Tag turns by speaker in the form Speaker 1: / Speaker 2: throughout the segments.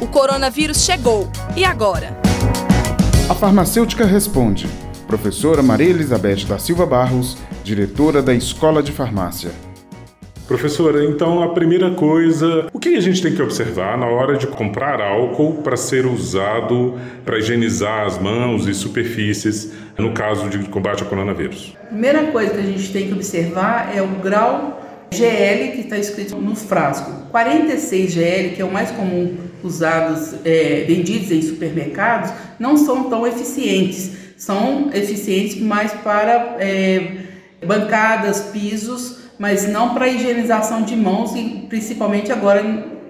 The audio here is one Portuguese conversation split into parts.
Speaker 1: O coronavírus chegou. E agora?
Speaker 2: A farmacêutica responde. Professora Maria Elizabeth da Silva Barros, diretora da Escola de Farmácia.
Speaker 3: Professora, então a primeira coisa, o que a gente tem que observar na hora de comprar álcool para ser usado para higienizar as mãos e superfícies no caso de combate ao coronavírus?
Speaker 4: Primeira coisa que a gente tem que observar é o grau GL que está escrito no frasco. 46 GL, que é o mais comum usados, é, vendidos em supermercados, não são tão eficientes. São eficientes mais para é, bancadas, pisos, mas não para higienização de mãos e principalmente agora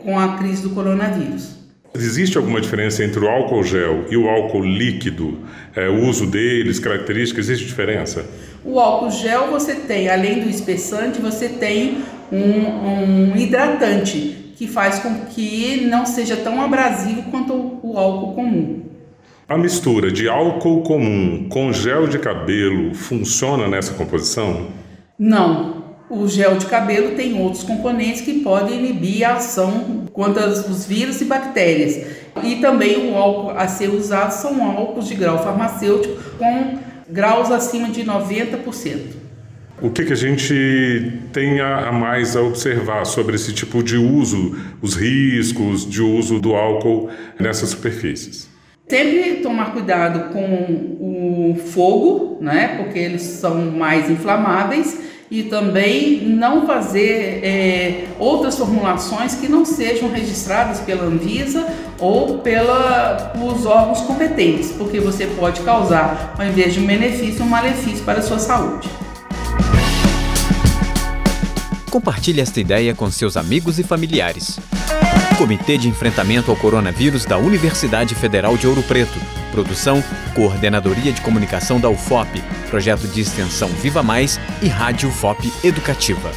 Speaker 4: com a crise do coronavírus.
Speaker 3: Existe alguma diferença entre o álcool gel e o álcool líquido? É, o uso deles, características, existe diferença?
Speaker 4: O álcool gel você tem, além do espessante, você tem um, um hidratante que faz com que não seja tão abrasivo quanto o álcool comum.
Speaker 3: A mistura de álcool comum com gel de cabelo funciona nessa composição?
Speaker 4: Não, o gel de cabelo tem outros componentes que podem inibir a ação contra os vírus e bactérias. E também o álcool a ser usado são álcools de grau farmacêutico com graus acima de 90%.
Speaker 3: O que, que a gente tem a mais a observar sobre esse tipo de uso, os riscos de uso do álcool nessas superfícies?
Speaker 4: Sempre tomar cuidado com o fogo, né? Porque eles são mais inflamáveis e também não fazer é, outras formulações que não sejam registradas pela Anvisa ou pelos órgãos competentes, porque você pode causar, ao invés de um benefício, um malefício para a sua saúde.
Speaker 5: Compartilhe esta ideia com seus amigos e familiares. Comitê de Enfrentamento ao Coronavírus da Universidade Federal de Ouro Preto. Produção, Coordenadoria de Comunicação da UFOP, Projeto de Extensão Viva Mais e Rádio UFOP Educativa.